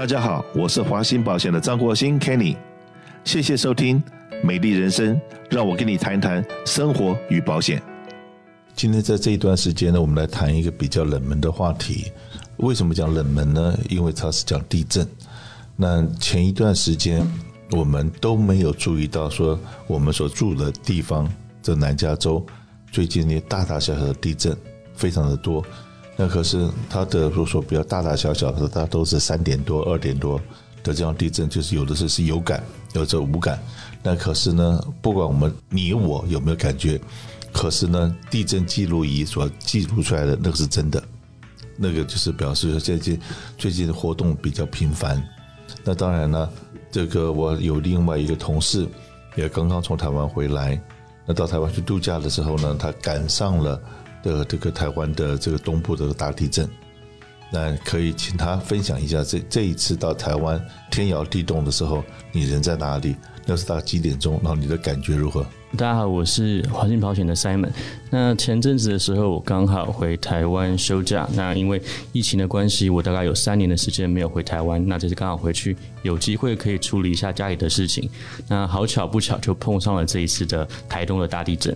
大家好，我是华信保险的张国兴 Kenny，谢谢收听《美丽人生》，让我跟你谈谈生活与保险。今天在这一段时间呢，我们来谈一个比较冷门的话题。为什么讲冷门呢？因为它是讲地震。那前一段时间我们都没有注意到，说我们所住的地方，这南加州最近那大大小小的地震非常的多。那可是它的如果说比较大大小小的，它都是三点多、二点多的这样地震，就是有的是是有感，有的无感。那可是呢，不管我们你我有没有感觉，可是呢，地震记录仪所记录出来的那个是真的，那个就是表示说最近最近的活动比较频繁。那当然呢，这个我有另外一个同事也刚刚从台湾回来，那到台湾去度假的时候呢，他赶上了的这个台湾的这个东部的大地震。那可以请他分享一下这这一次到台湾天摇地动的时候，你人在哪里？那是到几点钟？然后你的感觉如何？大家好，我是华信保险的 Simon。那前阵子的时候，我刚好回台湾休假。那因为疫情的关系，我大概有三年的时间没有回台湾。那这次刚好回去，有机会可以处理一下家里的事情。那好巧不巧，就碰上了这一次的台东的大地震。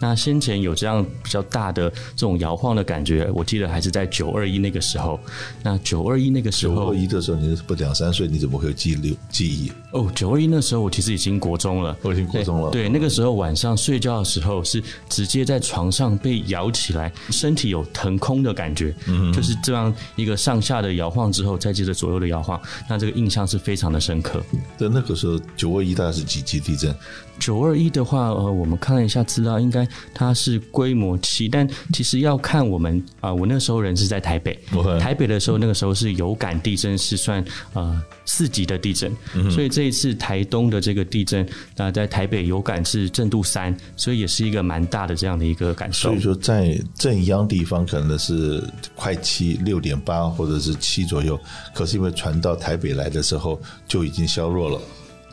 那先前有这样比较大的这种摇晃的感觉，我记得还是在九二一那个时候。那九二一那个时候，九二一的时候你是不两三岁，你怎么会有记录记忆？哦，九二一那时候我其实已经国中了，我已经国中了。对，对那个时候晚上睡觉的时候是直接在床上被摇起来，身体有腾空的感觉，嗯，就是这样一个上下的摇晃之后，再接着左右的摇晃，那这个印象是非常的深刻。在那个时候，九二一大概是几级地震？九二一的话，呃，我们看了一下资料，应该它是规模七，但其实要看我们啊、呃，我那时候人是在台北.台北的时候那个时候是有感地震，是算呃四级的地震，嗯，所以这一次台东的这个地震，那、呃、在台北有感是震度三，所以也是一个蛮大的这样的一个感受。所以说，在震央地方可能是快七六点八或者是七左右，可是因为传到台北来的时候就已经削弱了。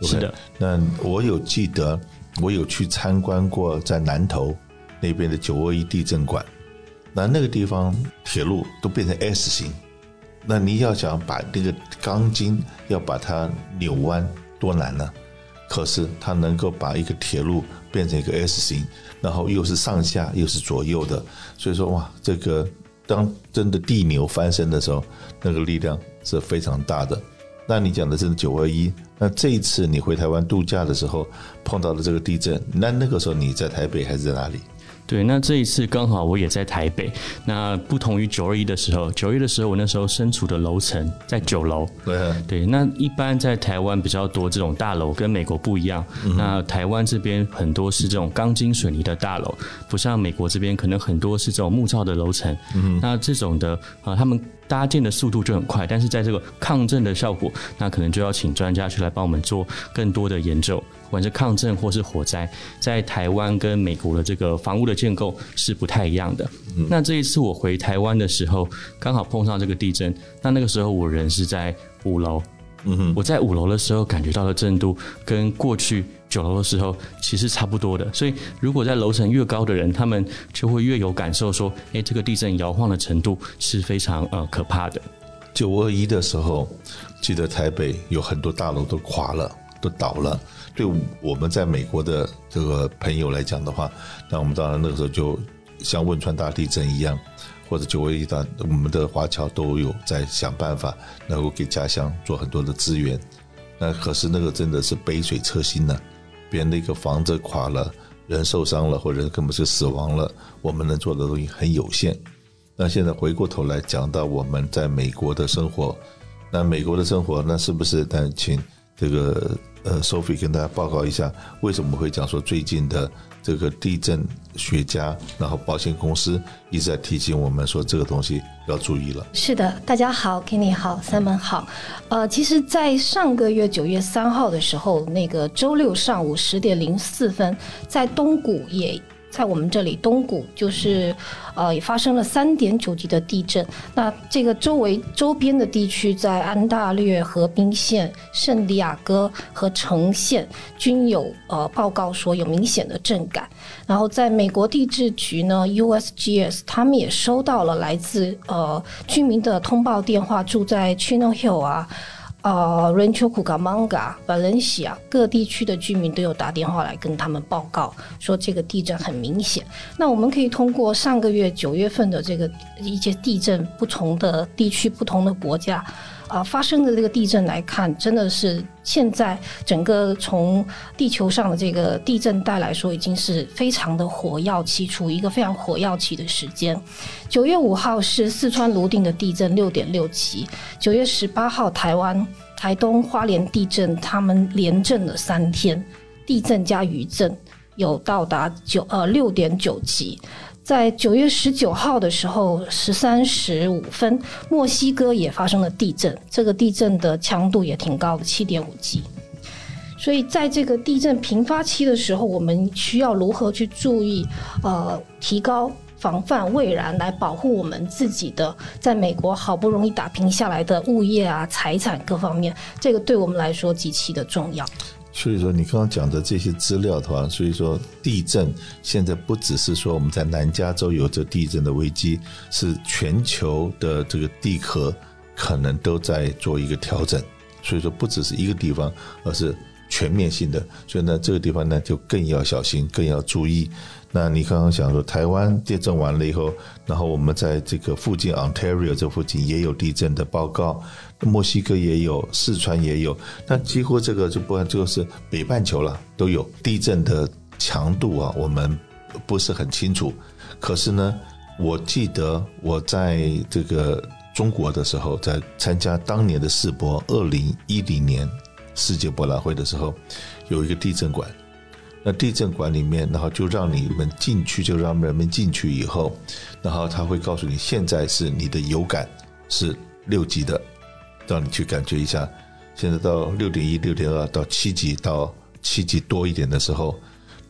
Okay, 是的，那我有记得，我有去参观过在南投那边的九二一地震馆，那那个地方铁路都变成 S 型，那你要想把那个钢筋要把它扭弯多难呢？可是它能够把一个铁路变成一个 S 型，然后又是上下又是左右的，所以说哇，这个当真的地牛翻身的时候，那个力量是非常大的。那你讲的是九二一，那这一次你回台湾度假的时候碰到了这个地震，那那个时候你在台北还是在哪里？对，那这一次刚好我也在台北。那不同于九二一的时候，九二一的时候我那时候身处的楼层在九楼。对啊。对，那一般在台湾比较多这种大楼，跟美国不一样。嗯、那台湾这边很多是这种钢筋水泥的大楼，不像美国这边可能很多是这种木造的楼层。嗯。那这种的啊，他们搭建的速度就很快，但是在这个抗震的效果，那可能就要请专家去来帮我们做更多的研究。不管是抗震或是火灾，在台湾跟美国的这个房屋的建构是不太一样的。嗯。那这一次我回台湾的时候，刚好碰上这个地震。那那个时候我人是在五楼。嗯哼。我在五楼的时候感觉到的震度，跟过去九楼的时候其实差不多的。所以如果在楼层越高的人，他们就会越有感受，说：“诶，这个地震摇晃的程度是非常呃可怕的。”九二一的时候，记得台北有很多大楼都垮了，都倒了。对我们在美国的这个朋友来讲的话，那我们当然那个时候就像汶川大地震一样，或者九二一大，我们的华侨都有在想办法，能够给家乡做很多的资源。那可是那个真的是杯水车薪呢，别人那个房子垮了，人受伤了，或者根本是死亡了，我们能做的东西很有限。那现在回过头来讲到我们在美国的生活，那美国的生活，那是不是？但请这个。呃，Sophie 跟大家报告一下，为什么会讲说最近的这个地震学家，然后保险公司一直在提醒我们说这个东西要注意了。是的，大家好，Kenny 好，Simon 好。呃，其实，在上个月九月三号的时候，那个周六上午十点零四分，在东谷也。在我们这里，东谷就是，呃，也发生了三点九级的地震。那这个周围周边的地区，在安大略、河滨县、圣地亚哥和城县均有呃报告说有明显的震感。然后，在美国地质局呢，USGS 他们也收到了来自呃居民的通报电话，住在 Chino Hill 啊。啊，Rancho Cucamonga、Valencia 各地区的居民都有打电话来跟他们报告，说这个地震很明显。那我们可以通过上个月九月份的这个一些地震，不同的地区、不同的国家。啊，发生的这个地震来看，真的是现在整个从地球上的这个地震带来说，已经是非常的火药期，处于一个非常火药期的时间。九月五号是四川泸定的地震六点六级，九月十八号台湾台东花莲地震，他们连震了三天，地震加余震有到达九呃六点九级。在九月十九号的时候，十三时五分，墨西哥也发生了地震，这个地震的强度也挺高的，七点五级。所以，在这个地震频发期的时候，我们需要如何去注意？呃，提高防范未然，来保护我们自己的，在美国好不容易打拼下来的物业啊、财产各方面，这个对我们来说极其的重要。所以说，你刚刚讲的这些资料的话，所以说地震现在不只是说我们在南加州有着地震的危机，是全球的这个地壳可能都在做一个调整。所以说，不只是一个地方，而是全面性的。所以呢，这个地方呢就更要小心，更要注意。那你刚刚讲说，台湾地震完了以后，然后我们在这个附近 Ontario 这附近也有地震的报告。墨西哥也有，四川也有，那几乎这个就不，就是北半球了，都有地震的强度啊，我们不是很清楚。可是呢，我记得我在这个中国的时候，在参加当年的世博二零一零年世界博览会的时候，有一个地震馆。那地震馆里面，然后就让你们进去，就让人们进去以后，然后他会告诉你，现在是你的有感是六级的。让你去感觉一下，现在到六点一、六点二到七级，到七级多一点的时候，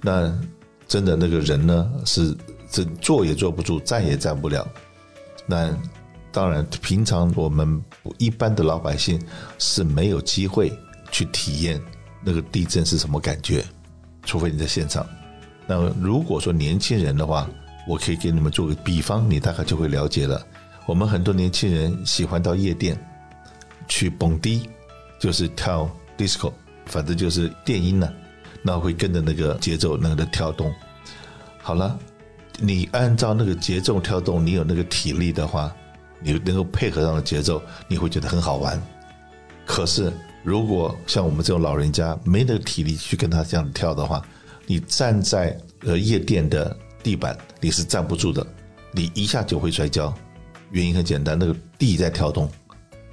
那真的那个人呢是这坐也坐不住，站也站不了。那当然，平常我们一般的老百姓是没有机会去体验那个地震是什么感觉，除非你在现场。那如果说年轻人的话，我可以给你们做个比方，你大概就会了解了。我们很多年轻人喜欢到夜店。去蹦迪，就是跳 disco，反正就是电音呢、那会跟着那个节奏那个的跳动。好了，你按照那个节奏跳动，你有那个体力的话，你能够配合上的节奏，你会觉得很好玩。可是如果像我们这种老人家没那个体力去跟他这样跳的话，你站在呃夜店的地板，你是站不住的，你一下就会摔跤。原因很简单，那个地在跳动。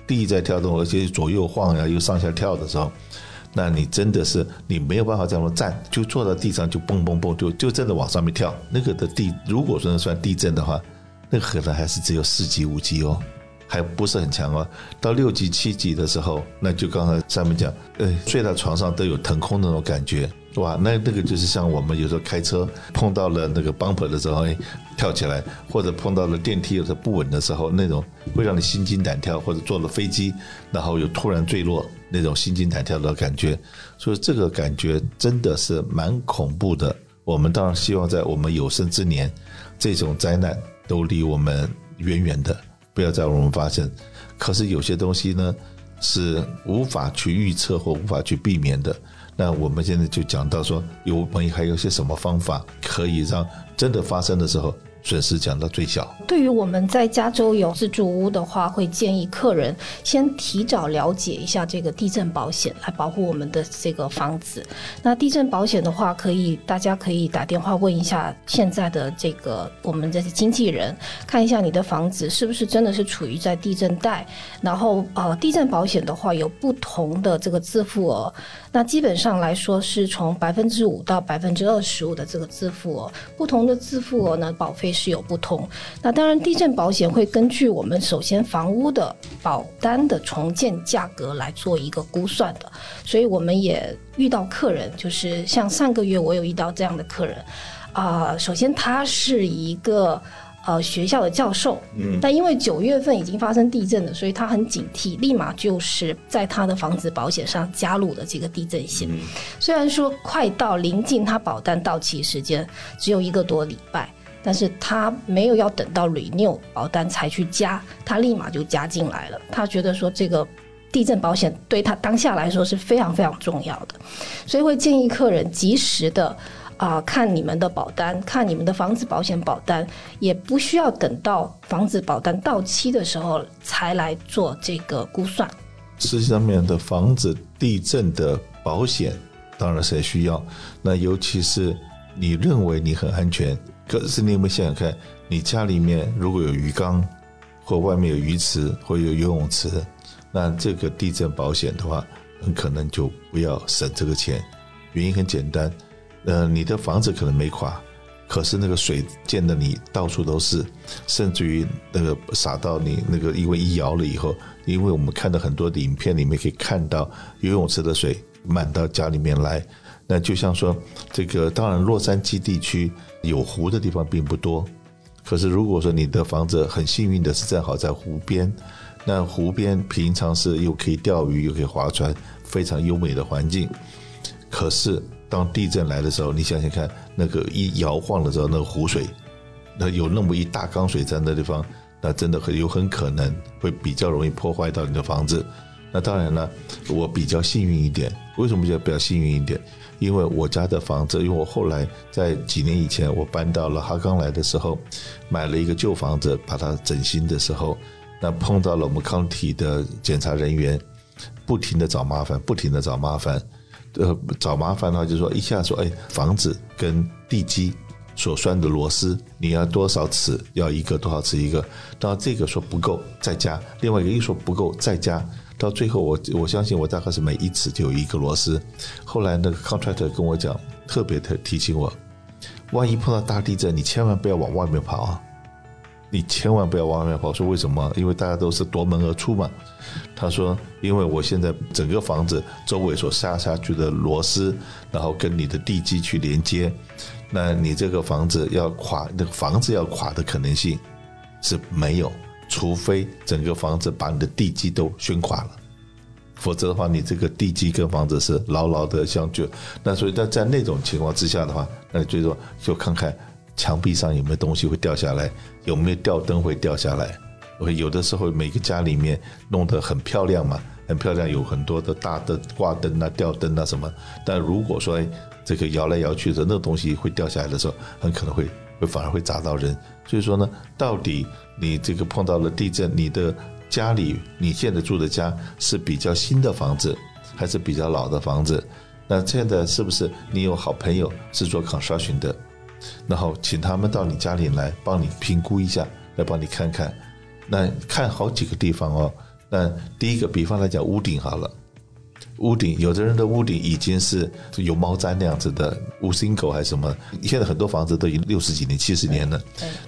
地在跳动，而且左右晃呀，又上下跳的时候，那你真的是你没有办法这样站，就坐在地上就蹦蹦蹦，就就真的往上面跳。那个的地，如果说算地震的话，那可能还是只有四级五级哦，还不是很强哦。到六级七级的时候，那就刚才上面讲，呃，睡在床上都有腾空那种感觉。哇，那那个就是像我们有时候开车碰到了那个 bumper 的时候，哎，跳起来，或者碰到了电梯有时候不稳的时候，那种会让你心惊胆跳，或者坐了飞机，然后又突然坠落，那种心惊胆跳的感觉，所以这个感觉真的是蛮恐怖的。我们当然希望在我们有生之年，这种灾难都离我们远远的，不要再让我们发生。可是有些东西呢，是无法去预测或无法去避免的。那我们现在就讲到说，有没还有些什么方法可以让真的发生的时候，损失降到最小。对于我们在加州有自住屋的话，会建议客人先提早了解一下这个地震保险，来保护我们的这个房子。那地震保险的话，可以大家可以打电话问一下现在的这个我们的经纪人，看一下你的房子是不是真的是处于在地震带。然后呃，地震保险的话有不同的这个自付额，那基本上来说是从百分之五到百分之二十五的这个自付额，不同的自付额呢，保费是有不同，那当然，地震保险会根据我们首先房屋的保单的重建价格来做一个估算的，所以我们也遇到客人，就是像上个月我有遇到这样的客人，啊、呃，首先他是一个呃学校的教授，嗯，但因为九月份已经发生地震了，所以他很警惕，立马就是在他的房子保险上加入了这个地震险，嗯、虽然说快到临近他保单到期时间只有一个多礼拜。但是他没有要等到 renew 保单才去加，他立马就加进来了。他觉得说这个地震保险对他当下来说是非常非常重要的，所以会建议客人及时的啊、看你们的保单，看你们的房子保险保单，也不需要等到房子保单到期的时候才来做这个估算。实际上面的房子地震的保险当然是需要，那尤其是你认为你很安全，可是你有没有想想看，你家里面如果有鱼缸，或外面有鱼池，或有游泳池。那这个地震保险的话，很可能就不要省这个钱。原因很简单，呃，你的房子可能没垮，可是那个水溅得你到处都是，甚至于那个洒到你那个，因为一摇了以后，因为我们看到很多的影片里面可以看到游泳池的水满到家里面来。那就像说，这个当然洛杉矶地区有湖的地方并不多，可是如果说你的房子很幸运的是正好在湖边。那湖边平常是又可以钓鱼又可以划船，非常优美的环境。可是当地震来的时候，你想想看，那个一摇晃的时候，那个湖水，那有那么一大缸水在那地方，那真的很有很可能会比较容易破坏到你的房子。那当然了，我比较幸运一点。为什么叫比较幸运一点？因为我家的房子，因为我后来在几年以前我搬到了哈冈来的时候，买了一个旧房子，把它整新的时候。那碰到了我们康体的检查人员，不停的找麻烦，不停的找麻烦，呃，找麻烦的话就是说一下说，哎，房子跟地基所拴的螺丝，你要多少尺？要一个多少尺一个？到这个说不够，再加；另外一个一说不够，再加。到最后我我相信我大概是每一尺就有一个螺丝。后来那个 contractor 跟我讲，特别的提醒我，万一碰到大地震，你千万不要往外面跑啊。你千万不要往外面跑，说为什么？因为大家都是夺门而出嘛。他说，因为我现在整个房子周围所下下去的螺丝，然后跟你的地基去连接，那你这个房子要垮，那个房子要垮的可能性是没有，除非整个房子把你的地基都掀垮了，否则的话，你这个地基跟房子是牢牢的相救。那所以在在那种情况之下的话，那最多就看看。墙壁上有没有东西会掉下来？有没有吊灯会掉下来？我有的时候每个家里面弄得很漂亮嘛，很漂亮，有很多的大的挂灯啊、吊灯啊什么。但如果说这个摇来摇去的，那东西会掉下来的时候，很可能会会反而会砸到人。所以说呢，到底你这个碰到了地震，你的家里你现在住的家是比较新的房子，还是比较老的房子？那现在是不是你有好朋友是做 construction 的？然后请他们到你家里来帮你评估一下，来帮你看看。那看好几个地方哦。那第一个，比方来讲，屋顶好了，屋顶有的人的屋顶已经是有猫毡那样子的，五星狗还是什么？现在很多房子都已经六十几年、七十年了。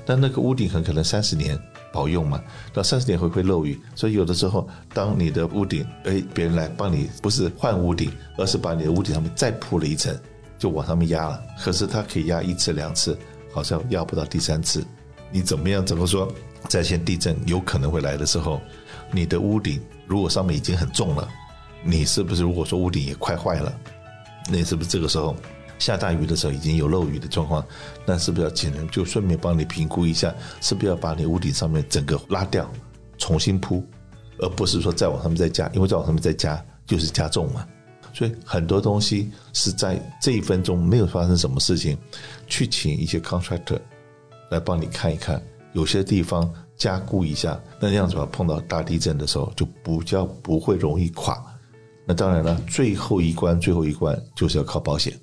但那个屋顶很可能三十年保用嘛，到三十年会不会漏雨？所以有的时候，当你的屋顶，哎，别人来帮你，不是换屋顶，而是把你的屋顶上面再铺了一层。就往上面压了，可是它可以压一次两次，好像压不到第三次。你怎么样？怎么说？在线地震有可能会来的时候，你的屋顶如果上面已经很重了，你是不是如果说屋顶也快坏了，那是不是这个时候下大雨的时候已经有漏雨的状况？那是不是要请人就顺便帮你评估一下，是不是要把你屋顶上面整个拉掉，重新铺，而不是说再往上面再加，因为再往上面再加就是加重嘛。所以很多东西是在这一分钟没有发生什么事情，去请一些 contractor 来帮你看一看，有些地方加固一下，那样子吧，碰到大地震的时候就比较不会容易垮。那当然了，最后一关，最后一关就是要靠保险。